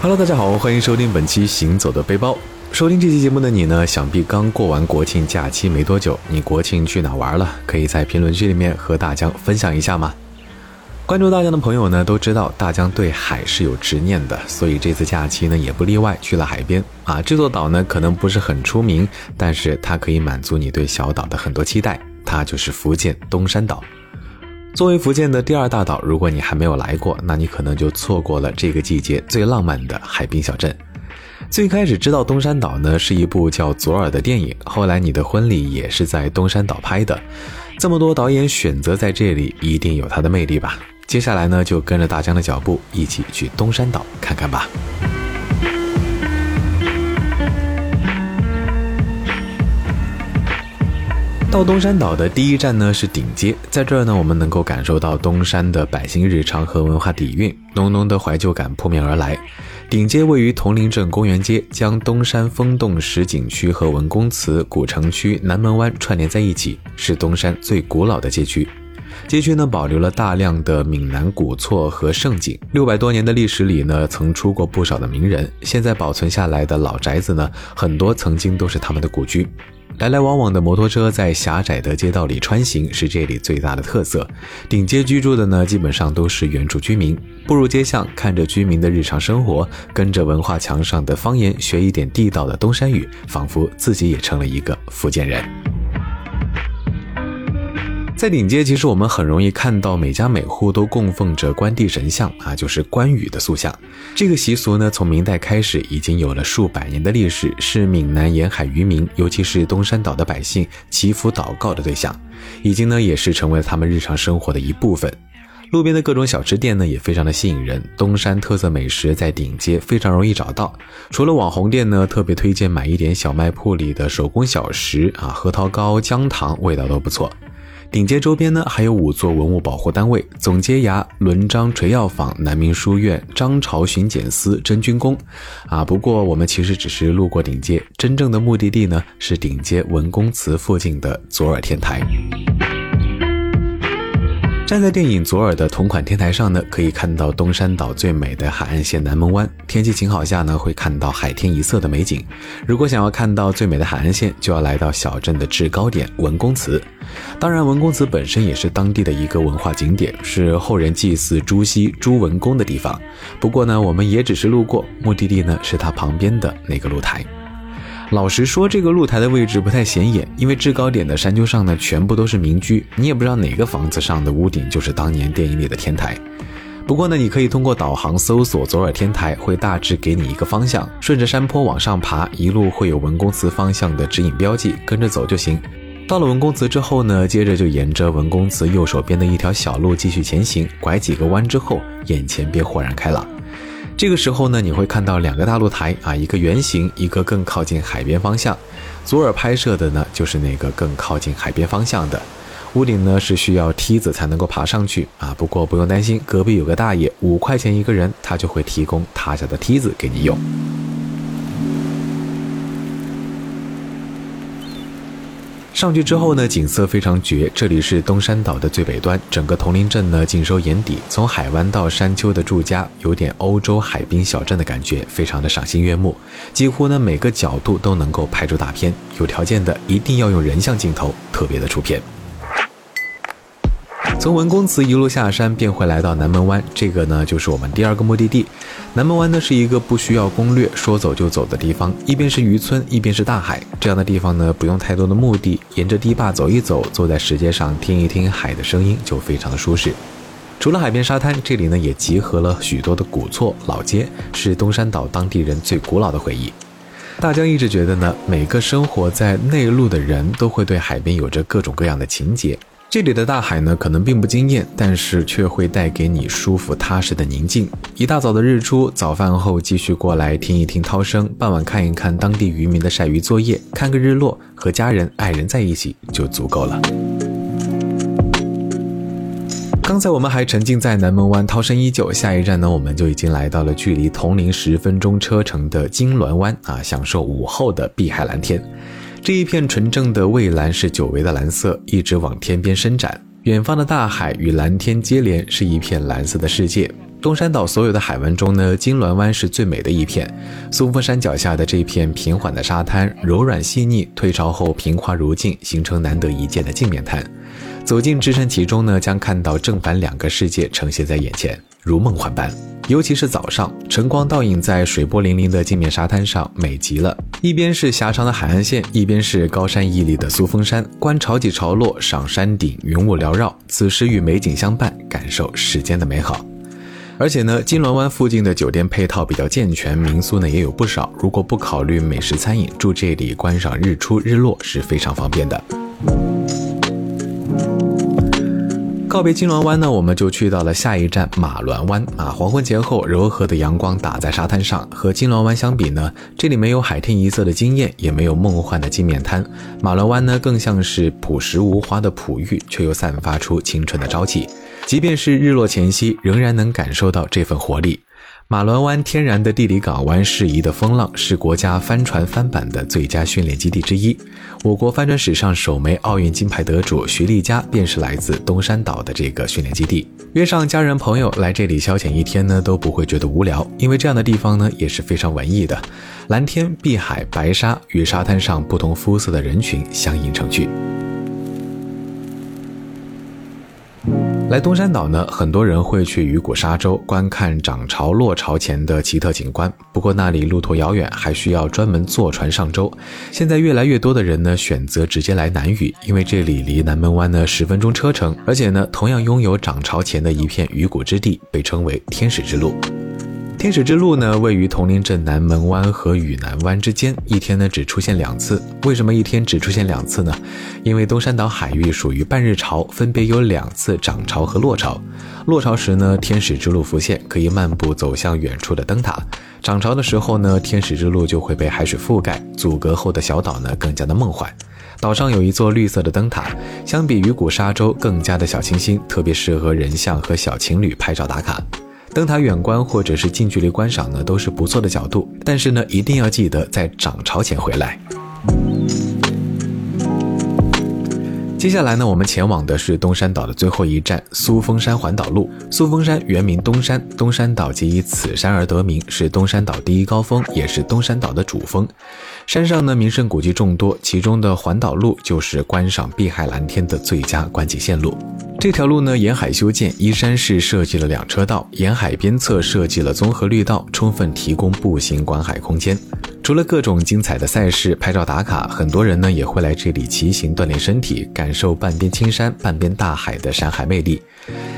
Hello，大家好，欢迎收听本期《行走的背包》。收听这期节目的你呢，想必刚过完国庆假期没多久，你国庆去哪玩了？可以在评论区里面和大江分享一下吗？关注大江的朋友呢，都知道大江对海是有执念的，所以这次假期呢也不例外，去了海边啊。这座岛呢可能不是很出名，但是它可以满足你对小岛的很多期待，它就是福建东山岛。作为福建的第二大岛，如果你还没有来过，那你可能就错过了这个季节最浪漫的海滨小镇。最开始知道东山岛呢，是一部叫《左耳》的电影，后来你的婚礼也是在东山岛拍的。这么多导演选择在这里，一定有它的魅力吧？接下来呢，就跟着大江的脚步，一起去东山岛看看吧。到东山岛的第一站呢是顶街，在这儿呢，我们能够感受到东山的百姓日常和文化底蕴，浓浓的怀旧感扑面而来。顶街位于铜陵镇公园街，将东山风洞石景区和文公祠古城区南门湾串联在一起，是东山最古老的街区。街区呢保留了大量的闽南古厝和胜景，六百多年的历史里呢，曾出过不少的名人。现在保存下来的老宅子呢，很多曾经都是他们的故居。来来往往的摩托车在狭窄的街道里穿行，是这里最大的特色。顶街居住的呢，基本上都是原住居民。步入街巷，看着居民的日常生活，跟着文化墙上的方言学一点地道的东山语，仿佛自己也成了一个福建人。在顶街，其实我们很容易看到每家每户都供奉着关帝神像啊，就是关羽的塑像。这个习俗呢，从明代开始已经有了数百年的历史，是闽南沿海渔民，尤其是东山岛的百姓祈福祷告的对象，已经呢也是成为了他们日常生活的一部分。路边的各种小吃店呢，也非常的吸引人。东山特色美食在顶街非常容易找到，除了网红店呢，特别推荐买一点小卖铺里的手工小食啊，核桃糕、姜糖，味道都不错。顶街周边呢，还有五座文物保护单位：总街衙、伦章垂药坊、南明书院、张朝巡检司、真君宫。啊，不过我们其实只是路过顶街，真正的目的地呢是顶街文公祠附近的左耳天台。站在电影《左耳》的同款天台上呢，可以看到东山岛最美的海岸线南门湾。天气晴好下呢，会看到海天一色的美景。如果想要看到最美的海岸线，就要来到小镇的制高点文公祠。当然，文公祠本身也是当地的一个文化景点，是后人祭祀朱熹、朱文公的地方。不过呢，我们也只是路过，目的地呢是它旁边的那个露台。老实说，这个露台的位置不太显眼，因为制高点的山丘上呢，全部都是民居，你也不知道哪个房子上的屋顶就是当年电影里的天台。不过呢，你可以通过导航搜索“左耳天台”，会大致给你一个方向，顺着山坡往上爬，一路会有文公祠方向的指引标记，跟着走就行。到了文公祠之后呢，接着就沿着文公祠右手边的一条小路继续前行，拐几个弯之后，眼前便豁然开朗。这个时候呢，你会看到两个大露台啊，一个圆形，一个更靠近海边方向。左耳拍摄的呢，就是那个更靠近海边方向的。屋顶呢是需要梯子才能够爬上去啊，不过不用担心，隔壁有个大爷，五块钱一个人，他就会提供他家的梯子给你用。上去之后呢，景色非常绝。这里是东山岛的最北端，整个铜陵镇呢尽收眼底。从海湾到山丘的住家，有点欧洲海滨小镇的感觉，非常的赏心悦目。几乎呢每个角度都能够拍出大片。有条件的一定要用人像镜头，特别的出片。从文公祠一路下山，便会来到南门湾，这个呢就是我们第二个目的地。南门湾呢是一个不需要攻略，说走就走的地方，一边是渔村，一边是大海。这样的地方呢，不用太多的目的，沿着堤坝走一走，坐在石阶上听一听海的声音，就非常的舒适。除了海边沙滩，这里呢也集合了许多的古厝老街，是东山岛当地人最古老的回忆。大江一直觉得呢，每个生活在内陆的人都会对海边有着各种各样的情结。这里的大海呢，可能并不惊艳，但是却会带给你舒服踏实的宁静。一大早的日出，早饭后继续过来听一听涛声，傍晚看一看当地渔民的晒鱼作业，看个日落，和家人爱人在一起就足够了。刚才我们还沉浸在南门湾，涛声依旧。下一站呢，我们就已经来到了距离铜陵十分钟车程的金銮湾啊，享受午后的碧海蓝天。这一片纯正的蔚蓝是久违的蓝色，一直往天边伸展。远方的大海与蓝天接连，是一片蓝色的世界。东山岛所有的海湾中呢，金銮湾是最美的一片。松峰山脚下的这片平缓的沙滩，柔软细腻，退潮后平滑如镜，形成难得一见的镜面滩。走进置身其中呢，将看到正反两个世界呈现在眼前，如梦幻般。尤其是早上，晨光倒影在水波粼粼的镜面沙滩上，美极了。一边是狭长的海岸线，一边是高山屹立的苏峰山。观潮起潮落，赏山顶，云雾缭绕，此时与美景相伴，感受世间的美好。而且呢，金銮湾附近的酒店配套比较健全，民宿呢也有不少。如果不考虑美食餐饮，住这里观赏日出日落是非常方便的。告别金銮湾呢，我们就去到了下一站马銮湾啊。黄昏前后，柔和的阳光打在沙滩上，和金銮湾相比呢，这里没有海天一色的惊艳，也没有梦幻的镜面滩。马銮湾呢，更像是朴实无华的璞玉，却又散发出青春的朝气。即便是日落前夕，仍然能感受到这份活力。马銮湾天然的地理港湾，适宜的风浪，是国家帆船翻板的最佳训练基地之一。我国帆船史上首枚奥运金牌得主徐丽佳，便是来自东山岛的这个训练基地。约上家人朋友来这里消遣一天呢，都不会觉得无聊，因为这样的地方呢，也是非常文艺的。蓝天、碧海、白沙与沙滩上不同肤色的人群相映成趣。来东山岛呢，很多人会去鱼骨沙洲观看涨潮落潮前的奇特景观。不过那里路途遥远，还需要专门坐船上舟。现在越来越多的人呢，选择直接来南屿，因为这里离南门湾呢十分钟车程，而且呢，同样拥有涨潮前的一片鱼骨之地，被称为天使之路。天使之路呢，位于铜陵镇南门湾和雨南湾之间，一天呢只出现两次。为什么一天只出现两次呢？因为东山岛海域属于半日潮，分别有两次涨潮和落潮。落潮时呢，天使之路浮现，可以漫步走向远处的灯塔；涨潮的时候呢，天使之路就会被海水覆盖，阻隔后的小岛呢更加的梦幻。岛上有一座绿色的灯塔，相比鱼骨沙洲更加的小清新，特别适合人像和小情侣拍照打卡。灯塔远观或者是近距离观赏呢，都是不错的角度。但是呢，一定要记得在涨潮前回来。接下来呢，我们前往的是东山岛的最后一站——苏峰山环岛路。苏峰山原名东山，东山岛即以此山而得名，是东山岛第一高峰，也是东山岛的主峰。山上呢，名胜古迹众多，其中的环岛路就是观赏碧海蓝天的最佳观景线路。这条路呢，沿海修建，依山势设计了两车道，沿海边侧设计了综合绿道，充分提供步行观海空间。除了各种精彩的赛事、拍照打卡，很多人呢也会来这里骑行锻炼身体，感受半边青山、半边大海的山海魅力。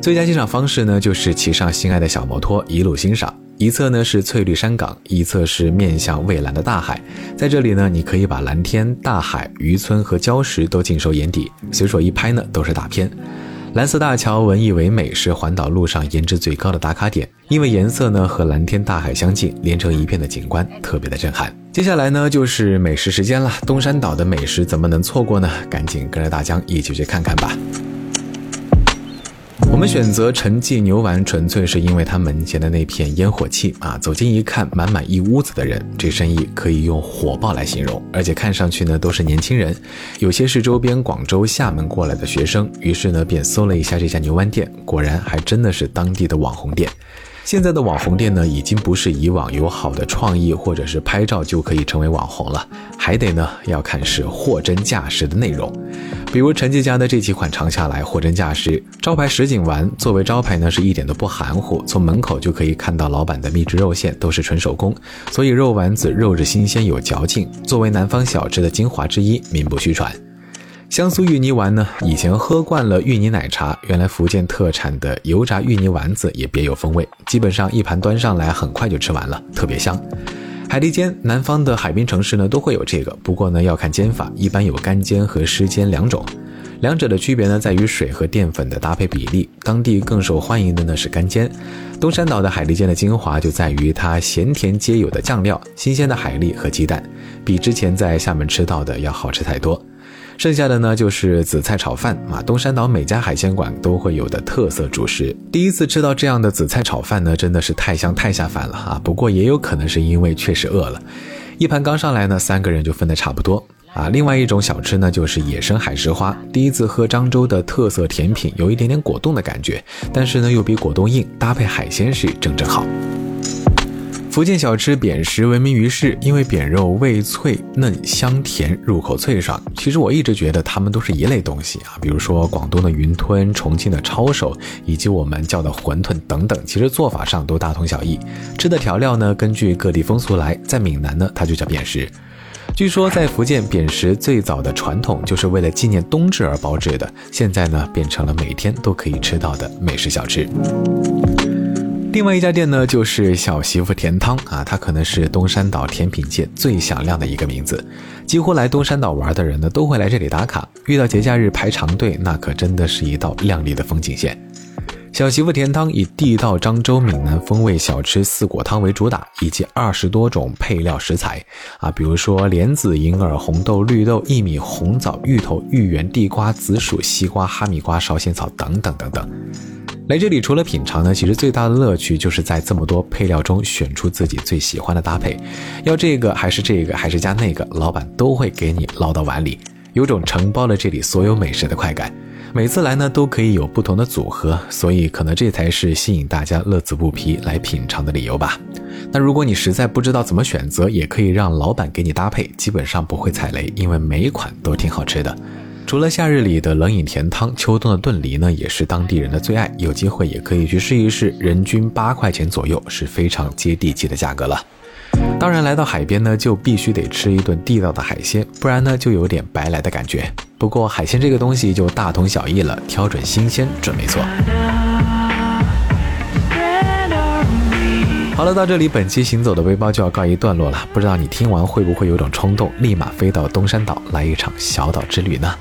最佳欣赏方式呢，就是骑上心爱的小摩托，一路欣赏。一侧呢是翠绿山岗，一侧是面向蔚蓝的大海。在这里呢，你可以把蓝天、大海、渔村和礁石都尽收眼底，随手一拍呢都是大片。蓝色大桥文艺唯美，是环岛路上颜值最高的打卡点，因为颜色呢和蓝天大海相近，连成一片的景观特别的震撼。接下来呢就是美食时间了，东山岛的美食怎么能错过呢？赶紧跟着大江一起去看看吧。我们选择陈记牛丸，纯粹是因为它门前的那片烟火气啊！走近一看，满满一屋子的人，这生意可以用火爆来形容。而且看上去呢，都是年轻人，有些是周边广州、厦门过来的学生。于是呢，便搜了一下这家牛丸店，果然还真的是当地的网红店。现在的网红店呢，已经不是以往有好的创意或者是拍照就可以成为网红了，还得呢要看是货真价实的内容。比如陈记家的这几款尝下来，货真价实。招牌什锦丸作为招牌呢，是一点都不含糊，从门口就可以看到老板的秘制肉馅都是纯手工，所以肉丸子肉质新鲜有嚼劲，作为南方小吃的精华之一，名不虚传。香酥芋泥丸呢？以前喝惯了芋泥奶茶，原来福建特产的油炸芋泥丸子也别有风味。基本上一盘端上来，很快就吃完了，特别香。海蛎煎，南方的海滨城市呢都会有这个，不过呢要看煎法，一般有干煎和湿煎两种。两者的区别呢在于水和淀粉的搭配比例。当地更受欢迎的呢是干煎。东山岛的海蛎煎的精华就在于它咸甜皆有的酱料、新鲜的海蛎和鸡蛋，比之前在厦门吃到的要好吃太多。剩下的呢就是紫菜炒饭啊，东山岛每家海鲜馆都会有的特色主食。第一次吃到这样的紫菜炒饭呢，真的是太香太下饭了啊！不过也有可能是因为确实饿了，一盘刚上来呢，三个人就分得差不多。啊，另外一种小吃呢，就是野生海石花。第一次喝漳州的特色甜品，有一点点果冻的感觉，但是呢又比果冻硬，搭配海鲜是正正好。福建小吃扁食闻名于世，因为扁肉味脆嫩香甜，入口脆爽。其实我一直觉得它们都是一类东西啊，比如说广东的云吞、重庆的抄手，以及我们叫的馄饨等等，其实做法上都大同小异。吃的调料呢，根据各地风俗来，在闽南呢，它就叫扁食。据说在福建，扁食最早的传统就是为了纪念冬至而包制的，现在呢，变成了每天都可以吃到的美食小吃。另外一家店呢，就是小媳妇甜汤啊，它可能是东山岛甜品界最响亮的一个名字。几乎来东山岛玩的人呢，都会来这里打卡。遇到节假日排长队，那可真的是一道亮丽的风景线。小媳妇甜汤以地道漳州闽南风味小吃四果汤为主打，以及二十多种配料食材啊，比如说莲子、银耳、红豆、绿豆、薏米、红枣、芋头、芋圆、地瓜、紫薯、西瓜、哈密瓜、烧仙草等等等等。来这里除了品尝呢，其实最大的乐趣就是在这么多配料中选出自己最喜欢的搭配，要这个还是这个还是加那个，老板都会给你捞到碗里，有种承包了这里所有美食的快感。每次来呢都可以有不同的组合，所以可能这才是吸引大家乐此不疲来品尝的理由吧。那如果你实在不知道怎么选择，也可以让老板给你搭配，基本上不会踩雷，因为每一款都挺好吃的。除了夏日里的冷饮甜汤，秋冬的炖梨呢也是当地人的最爱。有机会也可以去试一试，人均八块钱左右是非常接地气的价格了。当然，来到海边呢，就必须得吃一顿地道的海鲜，不然呢就有点白来的感觉。不过海鲜这个东西就大同小异了，挑准新鲜准没错。好了，到这里本期行走的背包就要告一段落了。不知道你听完会不会有种冲动，立马飞到东山岛来一场小岛之旅呢？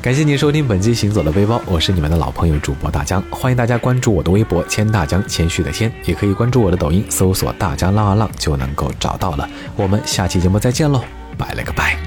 感谢您收听本期行走的背包，我是你们的老朋友主播大江，欢迎大家关注我的微博千大江，谦虚的谦，也可以关注我的抖音，搜索大江浪啊浪就能够找到了。我们下期节目再见喽，拜了个拜。